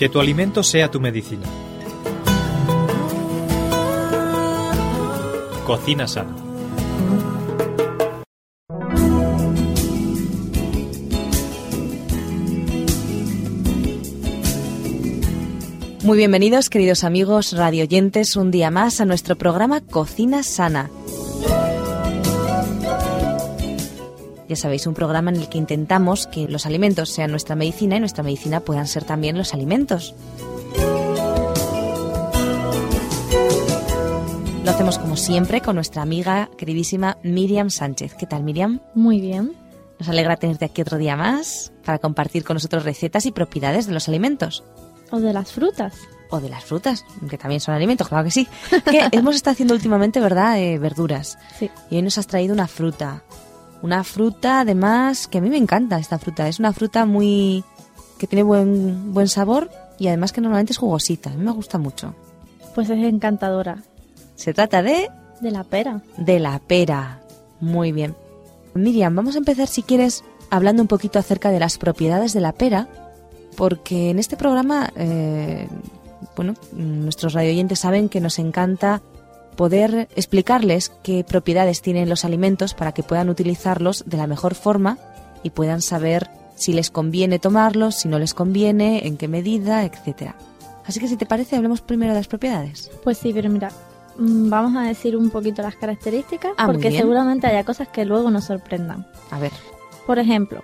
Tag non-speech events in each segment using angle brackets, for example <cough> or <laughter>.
Que tu alimento sea tu medicina. Cocina sana. Muy bienvenidos, queridos amigos radioyentes, un día más a nuestro programa Cocina Sana. Ya sabéis, un programa en el que intentamos que los alimentos sean nuestra medicina y nuestra medicina puedan ser también los alimentos. Lo hacemos como siempre con nuestra amiga queridísima Miriam Sánchez. ¿Qué tal, Miriam? Muy bien. Nos alegra tenerte aquí otro día más para compartir con nosotros recetas y propiedades de los alimentos. O de las frutas. O de las frutas, que también son alimentos, claro que sí. Que <laughs> hemos estado haciendo últimamente, ¿verdad? Eh, verduras. Sí. Y hoy nos has traído una fruta. Una fruta, además, que a mí me encanta esta fruta. Es una fruta muy. que tiene buen, buen sabor y además que normalmente es jugosita. A mí me gusta mucho. Pues es encantadora. Se trata de. De la pera. de la pera. Muy bien. Miriam, vamos a empezar, si quieres, hablando un poquito acerca de las propiedades de la pera, porque en este programa, eh, bueno, nuestros radioyentes saben que nos encanta poder explicarles qué propiedades tienen los alimentos para que puedan utilizarlos de la mejor forma y puedan saber si les conviene tomarlos, si no les conviene, en qué medida, etcétera. Así que si te parece, hablemos primero de las propiedades. Pues sí, pero mira, mm, vamos a decir un poquito las características Ah, porque seguramente haya cosas que luego nos sorprendan. A ver, Por ejemplo,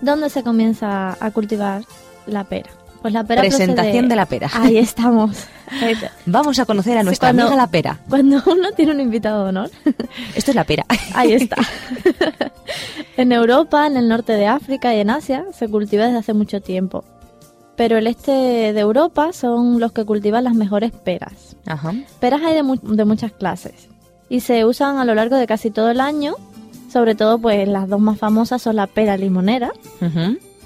¿dónde se comienza a cultivar la pera? Pues la pera presentación procede- de la pera. Ahí <laughs> estamos. <laughs> Vamos a conocer a nuestra cuando- amiga la pera. Cuando uno tiene un invitado de honor, <laughs> Esto es la pera. ahí está. <laughs> en Europa, en el norte de África y en Asia se cultiva desde hace mucho tiempo. Pero el este de Europa son los que cultivan las mejores peras. Ajá. Peras hay de, mu- de muchas clases y se usan a lo largo de casi todo el año. Sobre todo, pues las dos más famosas son la pera limonera,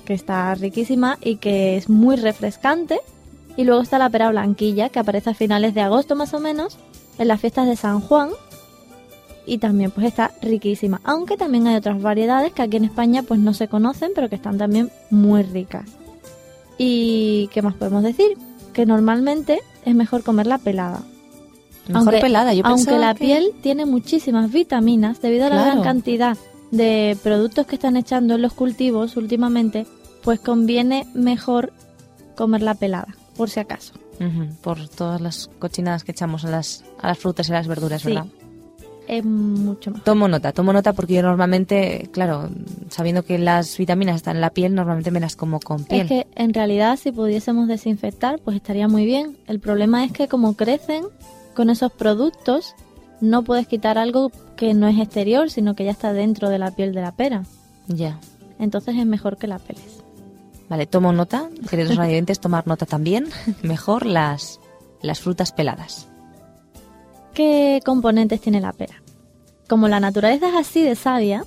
que está riquísima y que es muy refrescante. Y luego está la pera blanquilla, que aparece a finales de agosto más o menos, en las fiestas de San Juan. Y también pues está riquísima. Aunque también hay otras variedades que aquí en España pues no se conocen, pero que están también muy ricas. ¿Y qué más podemos decir? Que normalmente es mejor comerla pelada. Mejor Aunque- pelada. Yo Aunque la que- piel tiene muchísimas vitaminas, debido a la Claro. gran cantidad de productos que están echando en los cultivos últimamente, pues conviene mejor comerla pelada, por si acaso. Por todas las cochinadas que echamos a las, a las frutas y a las verduras, Sí. ¿verdad? Es mucho más. Tomo nota, tomo nota porque yo normalmente, claro, sabiendo que las vitaminas están en la piel, normalmente me las como con piel. Es que en realidad si pudiésemos desinfectar, pues estaría muy bien. El problema es que como crecen con esos productos, no puedes quitar algo que no es exterior, sino que ya está dentro de la piel de la pera. Ya. Entonces es mejor que la peles. Vale, tomo nota. Queridos radiantes, tomar nota también. <laughs> Mejor las, las frutas peladas. ¿Qué componentes tiene la pera? Como la naturaleza es así de sabia,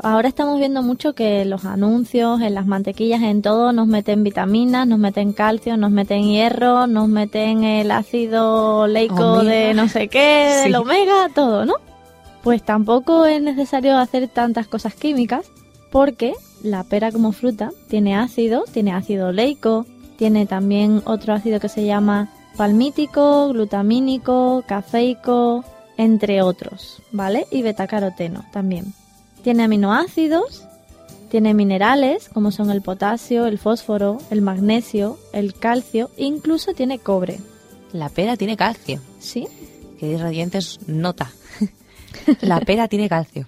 ahora estamos viendo mucho que los anuncios, en las mantequillas, en todo, nos meten vitaminas, nos meten calcio, nos meten hierro, nos meten el ácido leico Omega. de no sé qué, <laughs> del Sí. omega, todo, ¿no? Pues tampoco es necesario hacer tantas cosas químicas, porque la pera como fruta tiene ácido, tiene ácido leico, tiene también otro ácido que se llama palmítico, glutamínico, cafeico, entre otros, ¿vale? Y betacaroteno también. Tiene aminoácidos, tiene minerales como son el potasio, el fósforo, el magnesio, el calcio, incluso tiene cobre, La pera tiene calcio. ¿sí? Queridos radiantes, nota. <laughs> la pera tiene calcio.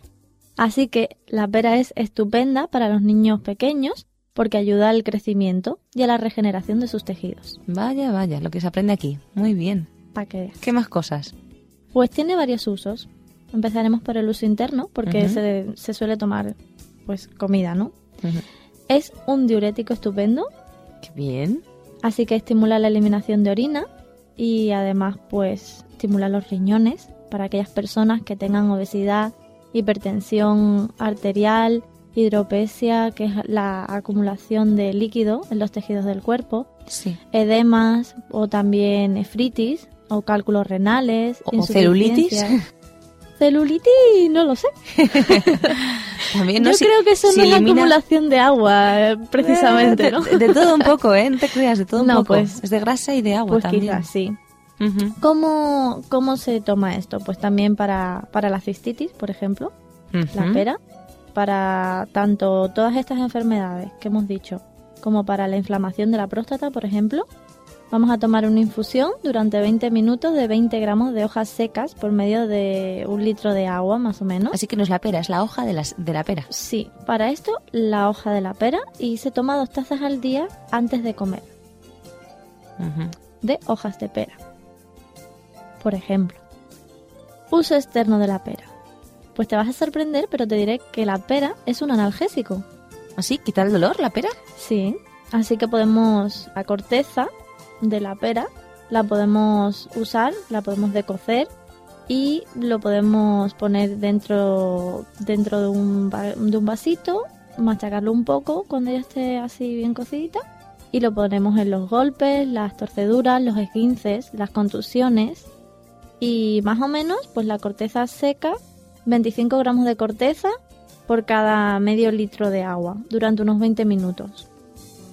Así que la pera es estupenda para los niños pequeños porque ayuda al crecimiento y a la regeneración de sus tejidos. Vaya, vaya, lo que se aprende aquí. Muy bien. Para. ¿Qué más cosas? Pues tiene varios usos. Empezaremos por el uso interno porque se, se suele tomar pues comida, ¿no? Es un diurético estupendo, Qué bien. así que estimula la eliminación de orina y además pues estimula los riñones para aquellas personas que tengan obesidad, hipertensión arterial, hidropesia, que es la acumulación de líquido en los tejidos del cuerpo, Sí. edemas o también nefritis o cálculos renales, O celulitis. <laughs> Celulitis, no lo sé. <laughs> También, ¿no? Yo Si- creo que eso si no es elimina- acumulación de agua, eh, precisamente, Eh, ¿no? De, de todo un poco, ¿eh? No te creas, de todo un No, poco. pues- es de grasa y de agua Pues también. quizás sí. ¿Cómo, ¿Cómo se toma esto? Pues también para, para la cistitis, por ejemplo, la pera, para tanto todas estas enfermedades que hemos dicho, como para la inflamación de la próstata, por ejemplo, vamos a tomar una infusión durante 20 minutos de 20 gramos de hojas secas por medio de un litro de agua, más o menos. Así que no es la pera, es la hoja de, las, de la pera. Sí, para esto la hoja de la pera y se toma dos tazas al día antes de comer, de hojas de pera. Por ejemplo, uso externo de la pera. Pues te vas a sorprender, pero te diré que la pera es un analgésico. ¿Así? ¿Quita el dolor la pera? Sí, así que podemos la corteza de la pera la podemos usar, la podemos decocer y lo podemos poner dentro dentro de un, de un vasito, machacarlo un poco cuando ya esté así bien cocidita y lo ponemos en los golpes, las torceduras, los esguinces, las contusiones y más o menos pues la corteza seca, 25 gramos de corteza por cada medio litro de agua durante unos 20 minutos.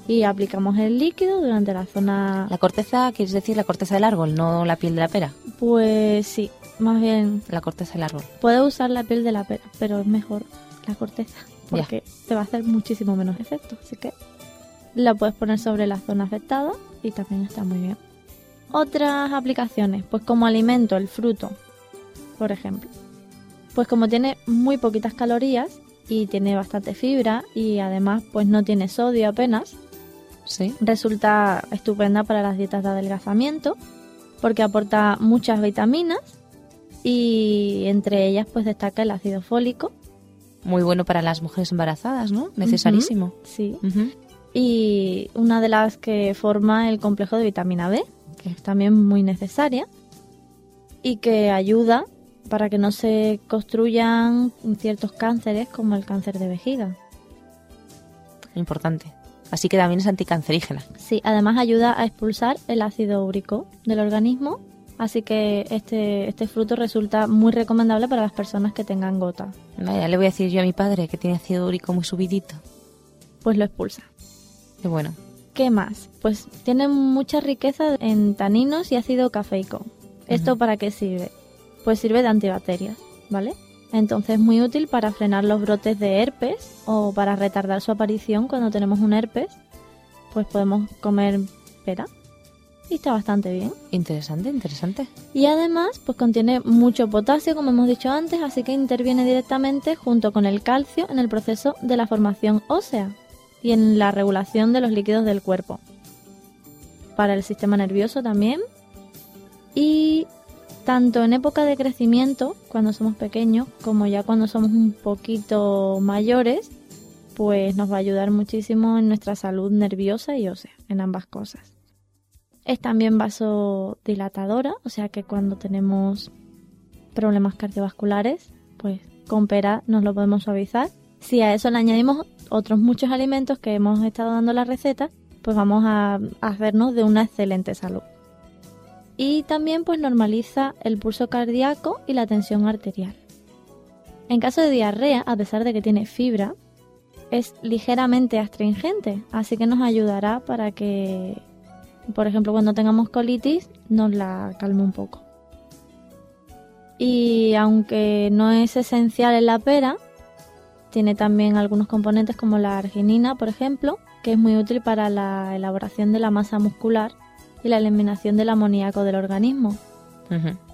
Y aplicamos el líquido durante la zona... La corteza, quieres decir la corteza del árbol, no la piel de la pera. Pues sí, más bien La corteza del árbol. puedes usar la piel de la pera, pero es mejor la corteza porque te va a hacer muchísimo menos efecto. Así que la puedes poner sobre la zona afectada y también está muy bien. Otras aplicaciones, pues como alimento, el fruto, por ejemplo. Pues como tiene muy poquitas calorías y tiene bastante fibra y además pues no tiene sodio apenas, Sí. resulta estupenda para las dietas de adelgazamiento porque aporta muchas vitaminas y entre ellas pues destaca el ácido fólico. Muy bueno para las mujeres embarazadas, ¿no? Necesarísimo. Sí. Y una de las que forma el complejo de vitamina B, que es también muy necesaria y que ayuda para que no se construyan ciertos cánceres como el cáncer de vejiga. Importante. Así que también es anticancerígena. Sí, además ayuda a expulsar el ácido úrico del organismo, así que este, este fruto resulta muy recomendable para las personas que tengan gota, Vaya, le voy a decir yo a mi padre que tiene ácido úrico muy subidito. pues lo expulsa. Qué bueno. ¿Qué más? Pues tiene mucha riqueza en taninos y ácido cafeico. ¿Esto para qué sirve? Pues sirve de antibacterias, ¿vale? Entonces es muy útil para frenar los brotes de herpes o para retardar su aparición cuando tenemos un herpes. Pues podemos comer pera y está bastante bien. Interesante, interesante. Y además, pues contiene mucho potasio, como hemos dicho antes, así que interviene directamente junto con el calcio en el proceso de la formación ósea y en la regulación de los líquidos del cuerpo. Para el sistema nervioso también. Y tanto en época de crecimiento, cuando somos pequeños, como ya cuando somos un poquito mayores, pues nos va a ayudar muchísimo en nuestra salud nerviosa y ósea, en ambas cosas. Es también vasodilatadora, o sea que cuando tenemos problemas cardiovasculares, pues con pera nos lo podemos suavizar. Si a eso le añadimos otros muchos alimentos que hemos estado dando la receta, pues vamos a hacernos de una excelente salud. Y también pues normaliza el pulso cardíaco y la tensión arterial. En caso de diarrea, a pesar de que tiene fibra, es ligeramente astringente, así que nos ayudará para que por ejemplo, cuando tengamos colitis, nos la calme un poco. Y aunque no es esencial en la pera, tiene también algunos componentes como la arginina, por ejemplo, que es muy útil para la elaboración de la masa muscular y la eliminación del amoníaco del organismo.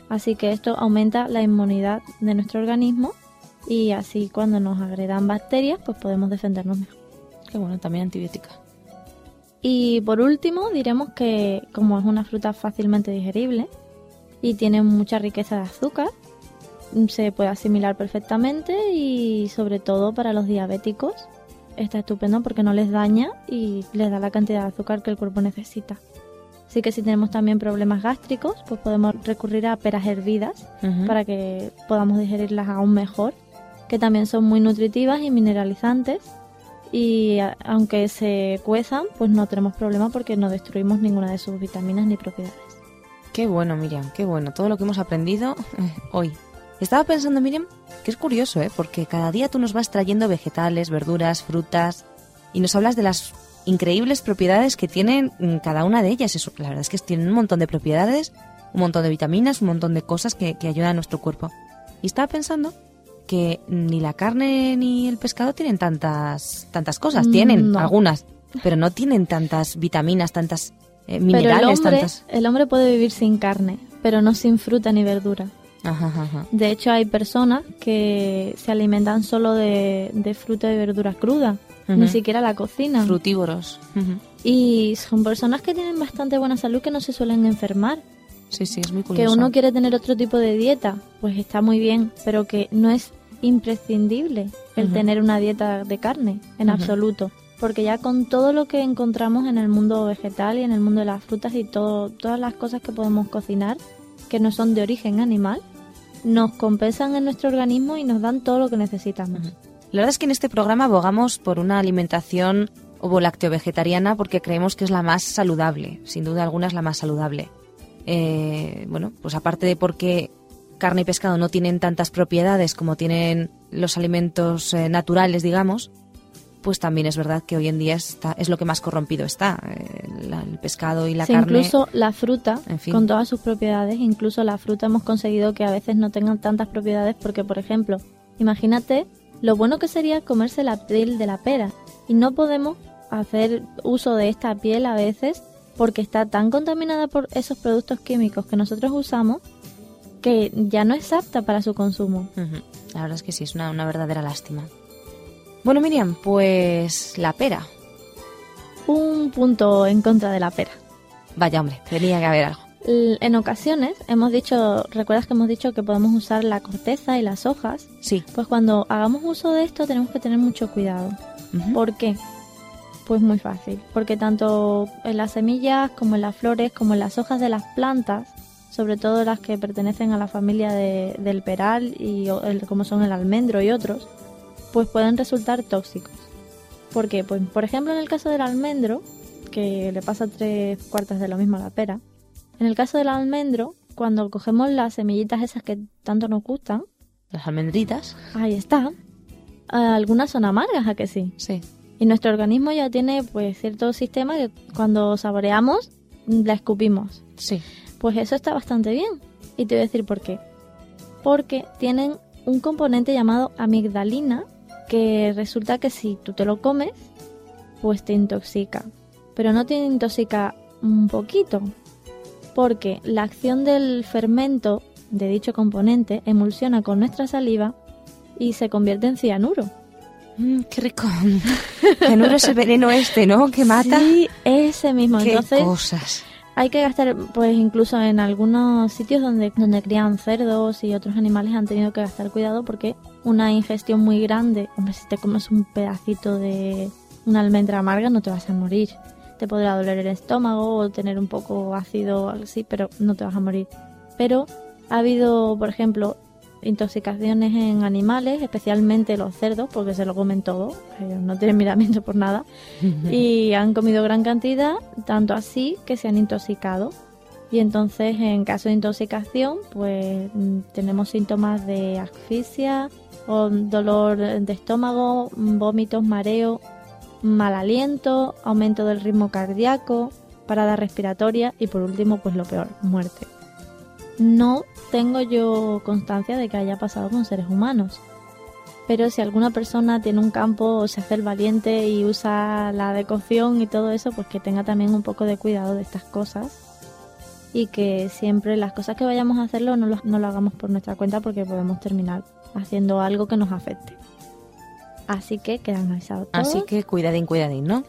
Así que esto aumenta la inmunidad de nuestro organismo y así cuando nos agredan bacterias, pues podemos defendernos mejor. Qué bueno, también antibiótica. Y por último, diremos que como es una fruta fácilmente digerible y tiene mucha riqueza de azúcar, se puede asimilar perfectamente y sobre todo para los diabéticos está estupendo porque no les daña y les da la cantidad de azúcar que el cuerpo necesita. Así que si tenemos también problemas gástricos, pues podemos recurrir a peras hervidas para que podamos digerirlas aún mejor, que también son muy nutritivas y mineralizantes. Y a- aunque se cuezan, pues no tenemos problema porque no destruimos ninguna de sus vitaminas ni propiedades. Qué bueno, Miriam, qué bueno. Todo lo que hemos aprendido <laughs> hoy. Estaba pensando, Miriam, que es curioso, ¿eh? Porque cada día tú nos vas trayendo vegetales, verduras, frutas y nos hablas de las increíbles propiedades que tienen mm, cada una de ellas. Eso, la verdad es que tienen un montón de propiedades, un montón de vitaminas, un montón de cosas que, que ayudan a nuestro cuerpo. Y estaba pensando que ni la carne ni el pescado tienen tantas tantas cosas. Mm, Tienen no. algunas, pero no tienen tantas vitaminas, tantas eh, Pero el minerales, hombre, tantas... el hombre puede vivir sin carne, pero no sin fruta ni verdura. Ajá, ajá. De hecho, hay personas que se alimentan solo de, de fruta y verdura cruda, ni siquiera la cocinan. Frutívoros. Y son personas que tienen bastante buena salud que no se suelen enfermar. Sí, sí, es muy Que curioso. uno quiere tener otro tipo de dieta, pues está muy bien, pero que no es imprescindible el tener una dieta de carne, en absoluto. Porque ya con todo lo que encontramos en el mundo vegetal y en el mundo de las frutas y todo, todas las cosas que podemos cocinar, que no son de origen animal, nos compensan en nuestro organismo y nos dan todo lo que necesitamos. La verdad es que en este programa abogamos por una alimentación ovo-lácteo-vegetariana porque creemos que es la más saludable, sin duda alguna es la más saludable. Eh, bueno, pues aparte de porque carne y pescado no tienen tantas propiedades como tienen los alimentos eh, naturales, digamos, pues también es verdad que hoy en día está, es lo que más corrompido está, eh, la- el pescado y la Sí, carne. incluso la fruta, En fin. con todas sus propiedades, incluso la fruta hemos conseguido que a veces no tengan tantas propiedades porque, por ejemplo, imagínate lo bueno que sería comerse la piel de la pera y no podemos hacer uso de esta piel a veces porque está tan contaminada por esos productos químicos que nosotros usamos que ya no es apta para su consumo. La verdad es que sí, es una, una verdadera lástima. Bueno, Miriam, pues la pera. Un punto en contra de la pera. Vaya, hombre, tenía que haber algo. En ocasiones hemos dicho, recuerdas que hemos dicho que podemos usar la corteza y las hojas Sí. Pues cuando hagamos uso de esto tenemos que tener mucho cuidado. ¿Por qué? Pues muy fácil. Porque tanto en las semillas como en las flores como en las hojas de las plantas, sobre todo las que pertenecen a la familia de- del peral y el- como son el almendro y otros, pues pueden resultar tóxicos. ¿Por qué? Pues por ejemplo en el caso del almendro, que le pasa tres cuartas de lo mismo a la pera, en el caso del almendro, cuando cogemos las semillitas esas que tanto nos gustan, Las almendritas. Ahí está. Algunas son amargas, ¿a que sí? Sí. Y nuestro organismo ya tiene pues cierto sistema que cuando saboreamos la escupimos. Sí. Pues eso está bastante bien. Y te voy a decir por qué. Porque tienen un componente llamado amigdalina que resulta que si tú te lo comes, pues te intoxica. Pero no te intoxica un poquito. Porque la acción del fermento de dicho componente emulsiona con nuestra saliva y se convierte en cianuro. Mm, qué rico. <laughs> Cianuro es el veneno este, ¿no? Que mata. Sí, ese mismo. Qué Entonces, cosas. Hay que gastar, pues incluso en algunos sitios donde, donde crían cerdos y otros animales han tenido que gastar cuidado porque una ingestión muy grande, hombre, si te comes un pedacito de una almendra amarga no te vas a morir. Te podrá doler el estómago o tener un poco ácido o algo así, pero no te vas a morir. Pero ha habido, por ejemplo, intoxicaciones en animales, especialmente los cerdos, porque se lo comen todo, ellos no tienen miramiento por nada <laughs> y han comido gran cantidad, tanto así que se han intoxicado. Y entonces, en caso de intoxicación, pues mm, tenemos síntomas de asfixia, o dolor de estómago, vómitos, mareo, mal aliento, aumento del ritmo cardíaco, parada respiratoria y por último, pues lo peor, muerte. No tengo yo constancia de que haya pasado con seres humanos. Pero si alguna persona tiene un campo o se hace valiente y usa la decocción y todo eso, pues que tenga también un poco de cuidado de estas cosas. Y que siempre las cosas que vayamos a hacerlo no lo, no lo hagamos por nuestra cuenta porque podemos terminar haciendo algo que nos afecte. Así que quedan avisados todos. Así que cuidadín, cuidadín, ¿no?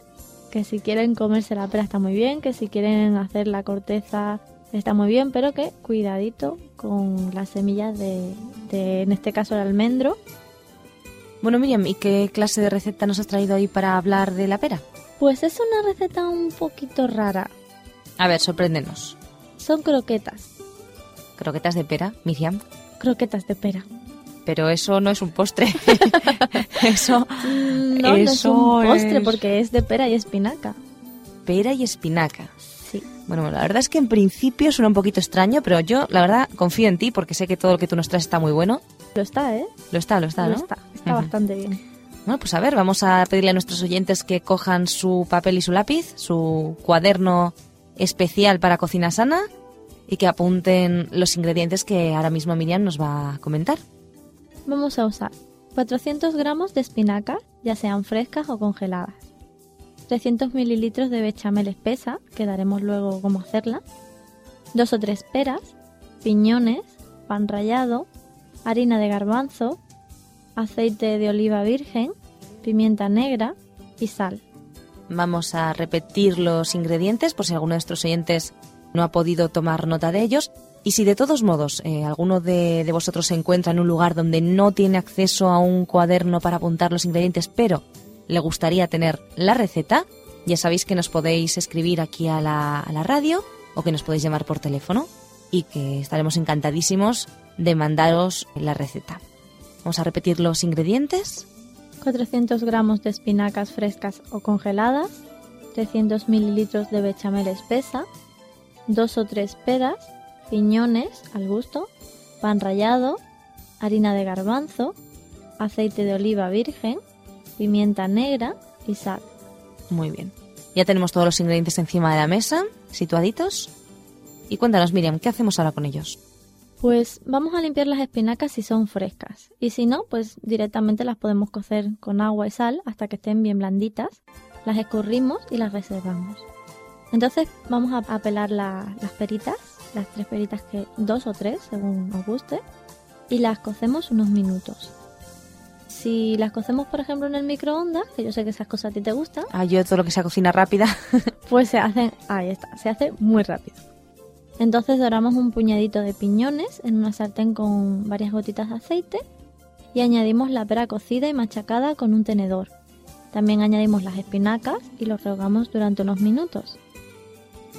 que si quieren comerse la pera está muy bien, que si quieren hacer la corteza está muy bien, pero que cuidadito con las semillas de, de en este caso el almendro. Bueno, Miriam, ¿y qué clase de receta nos has traído hoy para hablar de la pera? Pues es una receta un poquito rara. A ver, sorpréndenos. Son croquetas, Croquetas de pera, Miriam. croquetas de pera. Pero eso no es un postre. <laughs> eso, No, no es un postre es- porque es de pera y espinaca. pera y espinaca. Sí. Bueno, la verdad es que en principio suena un poquito extraño, pero yo, la verdad, confío en ti porque sé que todo lo que tú nos traes está muy bueno. Lo está, ¿eh? Lo está, lo está, Lo ¿no? está. Bastante bien. Bueno, pues a ver, vamos a pedirle a nuestros oyentes que cojan su papel y su lápiz, su cuaderno especial para cocina sana y que apunten los ingredientes que ahora mismo Miriam nos va a comentar. Vamos a usar 400 gramos de espinacas, ya sean frescas o congeladas. 300 mililitros de bechamel espesa, que daremos luego cómo hacerla. Dos o tres peras, piñones, pan rallado, harina de garbanzo, aceite de oliva virgen, pimienta negra y sal. Vamos a repetir los ingredientes por si alguno de nuestros oyentes no ha podido tomar nota de ellos. Y si de todos modos eh, alguno de, vosotros se encuentra en un lugar donde no tiene acceso a un cuaderno para apuntar los ingredientes, pero le gustaría tener la receta, ya sabéis que nos podéis escribir aquí a la, radio o que nos podéis llamar por teléfono y que estaremos encantadísimos de mandaros la receta. Vamos a repetir los ingredientes. 400 gramos de espinacas frescas o congeladas, 300 mililitros de bechamel espesa, dos o tres peras, piñones al gusto, pan rallado, harina de garbanzo, aceite de oliva virgen, pimienta negra y sal. Muy bien. Ya tenemos todos los ingredientes encima de la mesa, situaditos. Y cuéntanos, Miriam, ¿qué hacemos ahora con ellos? Pues vamos a limpiar las espinacas si son frescas y si no, pues directamente las podemos cocer con agua y sal hasta que estén bien blanditas, las escurrimos y las reservamos. Entonces vamos a, pelar la- las peritas, las tres peritas que dos o tres según os guste y las cocemos unos minutos. Si las cocemos por ejemplo en el microondas, que yo sé que esas cosas a ti te gustan, Ah, yo todo lo que sea cocina rápida. <laughs> pues se hacen, ahí está, se hace muy rápido. Entonces doramos un puñadito de piñones en una sartén con varias gotitas de aceite y añadimos la pera cocida y machacada con un tenedor. También añadimos las espinacas y los rehogamos durante unos minutos.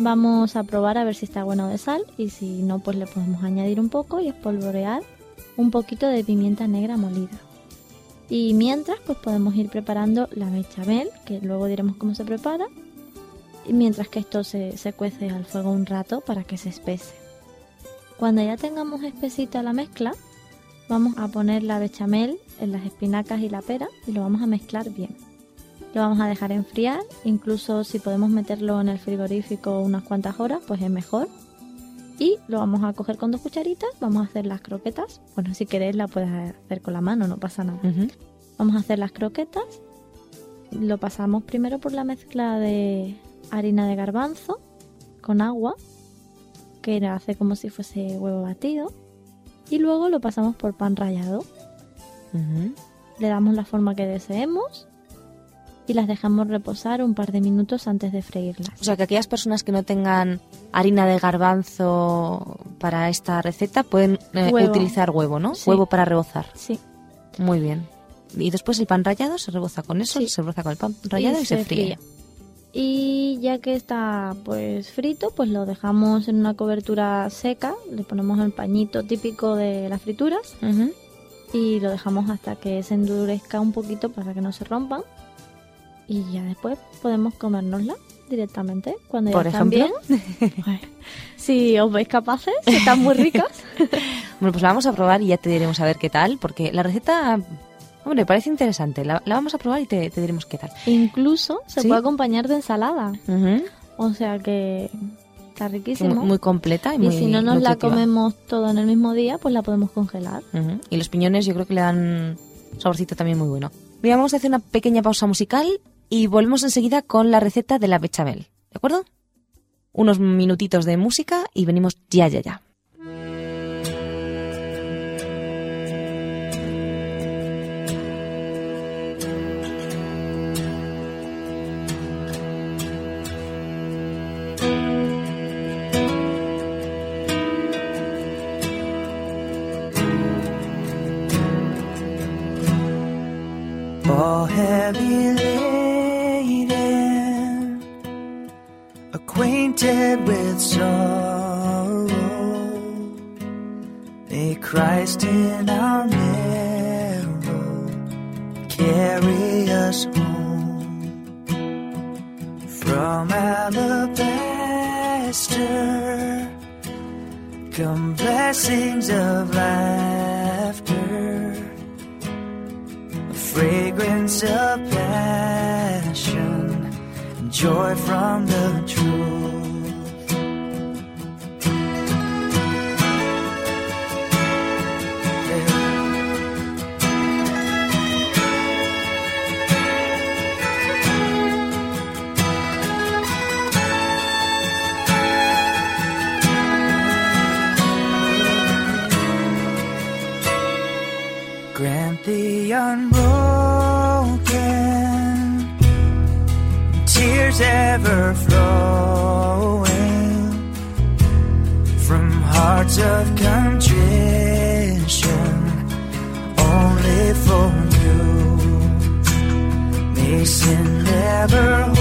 Vamos a probar a ver si está bueno de sal y si no pues le podemos añadir un poco y espolvorear un poquito de pimienta negra molida. Y mientras pues podemos ir preparando la bechamel, que luego diremos cómo se prepara, y mientras que esto se, se cuece al fuego un rato para que se espese. Cuando ya tengamos espesita la mezcla, vamos a poner la bechamel en las espinacas y la pera y lo vamos a mezclar bien. Lo vamos a dejar enfriar, incluso si podemos meterlo en el frigorífico unas cuantas horas, pues es mejor. Y lo vamos a coger con dos cucharitas, vamos a hacer las croquetas. Bueno, si queréis la puedes hacer con la mano, no pasa nada. Vamos a hacer las croquetas. Lo pasamos primero por la mezcla de harina de garbanzo con agua, que hace como si fuese huevo batido. Y luego lo pasamos por pan rallado. Le damos la forma que deseemos y las dejamos reposar un par de minutos antes de freírlas. O sea, que aquellas personas que no tengan harina de garbanzo para esta receta pueden eh, Huevo. utilizar huevo, ¿no? Sí. Huevo para rebozar. Sí, Muy bien. Y después el pan rallado se reboza con eso, Sí. se reboza con el pan rallado y, se, fríe. fría. Y ya que está pues frito, pues lo dejamos en una cobertura seca, le ponemos el pañito típico de las frituras y lo dejamos hasta que se endurezca un poquito para que no se rompan. Y ya después podemos comérnosla directamente cuando ya Por están ejemplo. bien. Si os veis capaces, que están muy ricas. <laughs> Bueno, pues la vamos a probar y ya te diremos a ver qué tal, porque la receta, hombre, parece interesante. La, la vamos a probar y te, te diremos qué tal. Incluso se ¿Sí? puede acompañar de ensalada. O sea que está riquísimo. muy completa y, y muy si no nos la comemos todo en el mismo día, pues la podemos congelar. Y los piñones yo creo que le dan saborcito también muy bueno. Mira, vamos a hacer una pequeña pausa musical y volvemos enseguida con la receta de la bechamel. ¿De acuerdo? Unos minutitos de música y venimos ya, ya, ya. With sorrow. May Christ in our narrow carry us home from alabaster. Come blessings of laughter, a fragrance of passion, joy from the truth. Grant the unbroken tears ever flowing from hearts of contrition only for you. May sin never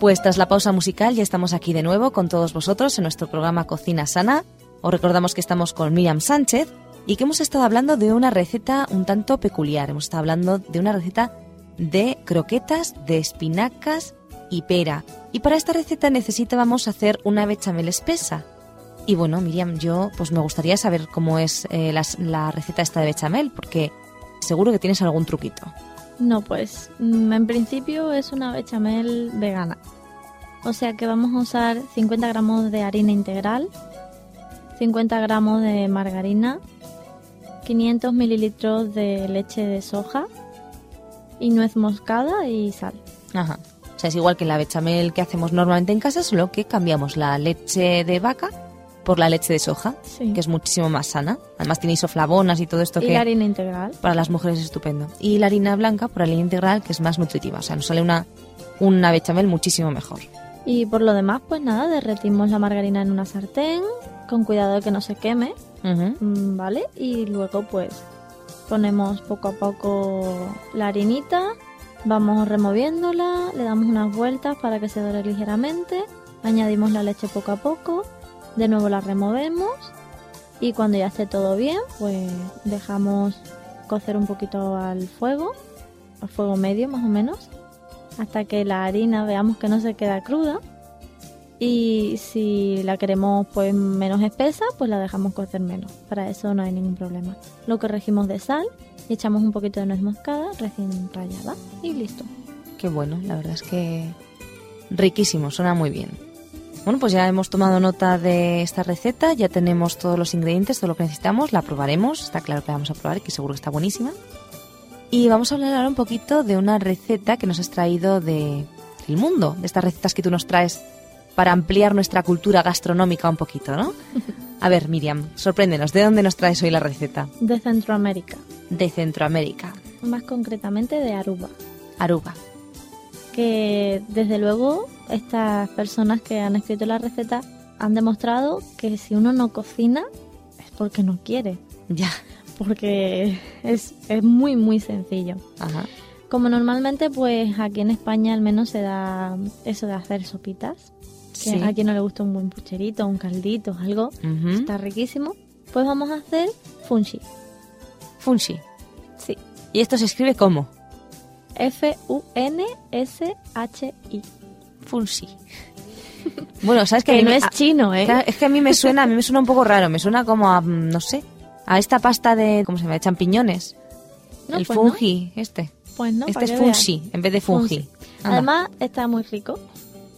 Pues tras la pausa musical ya estamos aquí de nuevo con todos vosotros en nuestro programa Cocina Sana. Os recordamos que estamos con Miriam Sánchez y que hemos estado hablando de una receta un tanto peculiar. Hemos estado hablando de una receta de croquetas de espinacas y pera. Y para esta receta necesitábamos hacer una bechamel espesa. Y bueno, Miriam, yo pues me gustaría saber cómo es eh, las- la receta esta de bechamel, porque seguro que tienes algún truquito. No, pues mm, en principio es una bechamel vegana. O sea que vamos a usar 50 gramos de harina integral, 50 gramos de margarina, 500 mililitros de leche de soja y nuez moscada y sal. Ajá. O sea, es igual que la bechamel que hacemos normalmente en casa, solo que cambiamos la leche de vaca por la leche de soja, Sí. que es muchísimo más sana. Además tiene isoflavonas y todo esto y que la harina integral. para las mujeres es estupendo. Y la harina blanca por la harina integral, que es más nutritiva. O sea, nos sale una, una bechamel muchísimo mejor. Y por lo demás, pues nada, derretimos la margarina en una sartén, con cuidado de que no se queme. Mm, ¿vale? Y luego pues ponemos poco a poco la harinita, vamos removiéndola, le damos unas vueltas para que se dore ligeramente, añadimos la leche poco a poco, de nuevo la removemos y cuando ya esté todo bien, pues dejamos cocer un poquito al fuego, al fuego medio más o menos, hasta que la harina veamos que no se queda cruda. Y si la queremos pues menos espesa, pues la dejamos cocer menos. Para eso no hay ningún problema. Lo corregimos de sal y echamos un poquito de nuez moscada recién rallada y listo. Qué bueno, la verdad es que riquísimo, suena muy bien. Bueno, pues ya hemos tomado nota de esta receta, ya tenemos todos los ingredientes, todo lo que necesitamos, la probaremos, está claro que la vamos a probar, que seguro que está buenísima. Y vamos a hablar ahora un poquito de una receta que nos has traído de, del mundo, de estas recetas que tú nos traes para ampliar nuestra cultura gastronómica un poquito, ¿no? <laughs> A ver, Miriam, sorpréndenos, ¿de dónde nos traes hoy la receta? De Centroamérica, De Centroamérica, más concretamente de Aruba. Aruba. Que desde luego estas personas que han escrito la receta han demostrado que si uno no cocina es porque no quiere. Ya. Porque es, es muy muy sencillo. Ajá. Como normalmente, pues aquí en España al menos se da eso de hacer sopitas. Que Sí. a quien no le gusta un buen pucherito, un caldito, algo. Está riquísimo. Pues vamos a hacer funshi. Funshi. Sí. ¿Y esto se escribe cómo? F-U-N-S-H-I. Funshi. Bueno, ¿sabes Que a mí no me- es chino, ¿eh? es que a mí me suena, a mí me suena un poco raro, me suena como a, no sé, a esta pasta de, ¿cómo se llama? De champiñones. No, el pues no. fungi, este. Pues no, este es veas. en vez de fungi. Anda. Además, está muy rico.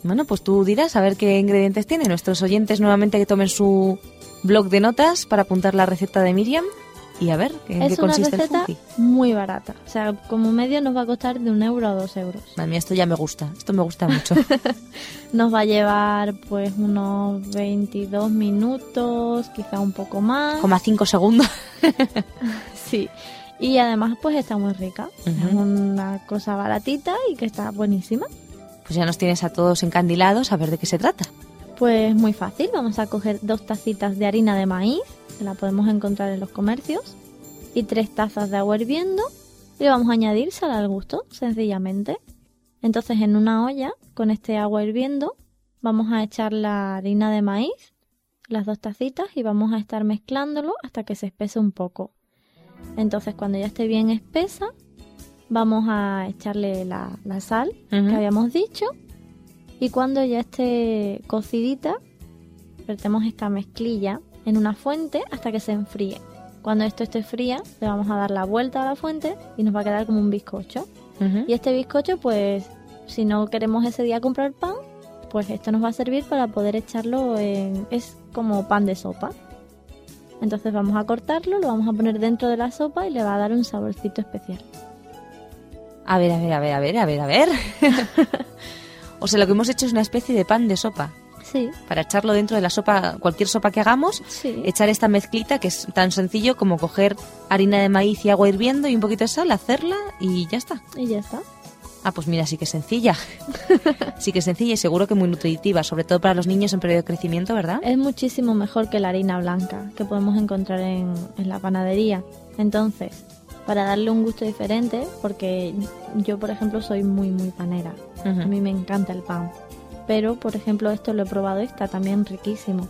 Bueno, pues tú dirás a ver qué ingredientes tiene. Nuestros oyentes nuevamente que tomen su blog de notas para apuntar la receta de Miriam y a ver en es qué una consiste el receta fungi. muy barata. O sea, como medio nos va a costar de un euro a dos euros. A mí esto ya me gusta, esto me gusta mucho. <laughs> Nos va a llevar pues unos 22 minutos, quizá un poco más. Como a cinco segundos. <laughs> Sí. Y además pues está muy rica. Es una cosa baratita y que está buenísima. Pues ya nos tienes a todos encandilados a ver de qué se trata. Pues muy fácil, vamos a coger dos tacitas de harina de maíz, la podemos encontrar en los comercios, y tres tazas de agua hirviendo, y vamos a añadir sal al gusto, sencillamente. Entonces en una olla, con este agua hirviendo, vamos a echar la harina de maíz, las dos tacitas, y vamos a estar mezclándolo hasta que se espese un poco. Entonces cuando ya esté bien espesa, vamos a echarle la, la sal que habíamos dicho. Y cuando ya esté cocidita, vertemos esta mezclilla en una fuente hasta que se enfríe. Cuando esto esté fría, le vamos a dar la vuelta a la fuente y nos va a quedar como un bizcocho. Y este bizcocho, pues, si no queremos ese día comprar pan, pues esto nos va a servir para poder echarlo en... es como pan de sopa. Entonces vamos a cortarlo, lo vamos a poner dentro de la sopa y le va a dar un saborcito especial. A ver, a ver, a ver, a ver, a ver, a ver. <laughs> o sea, lo que hemos hecho es una especie de pan de sopa. Sí, Para echarlo dentro de la sopa, cualquier sopa que hagamos, sí. echar esta mezclita que es tan sencillo como coger harina de maíz y agua hirviendo y un poquito de sal, hacerla y ya está. Y ya está. Ah, pues mira, sí que es sencilla. <laughs> sí que es sencilla y seguro que muy nutritiva, sobre todo para los niños en periodo de crecimiento, ¿verdad? Es muchísimo mejor que la harina blanca que podemos encontrar en, en la panadería. Entonces, para darle un gusto diferente, porque yo, por ejemplo, soy muy, muy panera. A mí me encanta el pan. Pero, por ejemplo, esto lo he probado y está también riquísimo.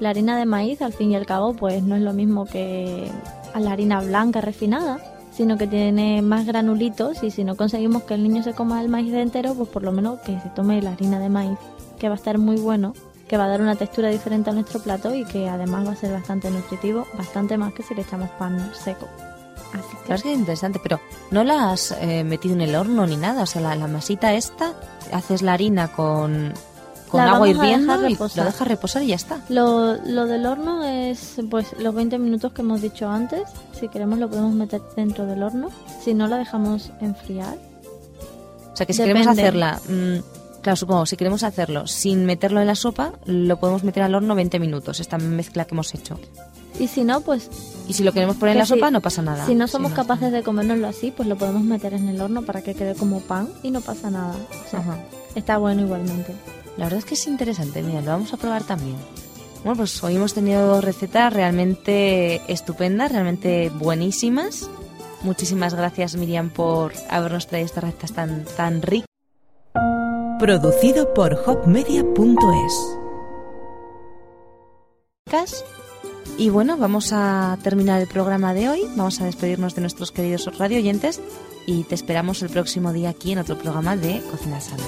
La harina de maíz, al fin y al cabo, pues no es lo mismo que a la harina blanca refinada, sino que tiene más granulitos y si no conseguimos que el niño se coma el maíz entero, pues por lo menos que se tome la harina de maíz, que va a estar muy bueno que va a dar una textura diferente a nuestro plato y que además va a ser bastante nutritivo, bastante más que si le echamos pan seco. Así que Claro, es que es interesante, pero no la has eh, metido en el horno ni nada. O sea, la, la masita esta, haces la harina con, con La agua hirviendo y lo dejas reposar y ya está. Lo, lo del horno es pues los 20 minutos que hemos dicho antes. Si queremos lo podemos meter dentro del horno. Si no, la dejamos enfriar. O sea, que si queremos hacerla, mm, claro, supongo, si queremos hacerlo sin meterlo en la sopa, lo podemos meter al horno 20 minutos, esta mezcla que hemos hecho. Y si no, pues Y si lo queremos poner en la si- sopa, no pasa nada. si no somos capaces de comérnoslo así, pues lo podemos meter en el horno para que quede como pan y no pasa nada. O sea, Ajá. está bueno igualmente. La verdad es que es interesante, mira, lo vamos a probar también. Bueno, pues hoy hemos tenido dos recetas realmente estupendas, realmente buenísimas. Muchísimas gracias Miriam por habernos traído estas recetas tan, tan ricas. Producido por hopmedia.es. Y bueno, vamos a terminar el programa de hoy. Vamos a despedirnos de nuestros queridos radio oyentes y te esperamos el próximo día aquí en otro programa de Cocina Sana.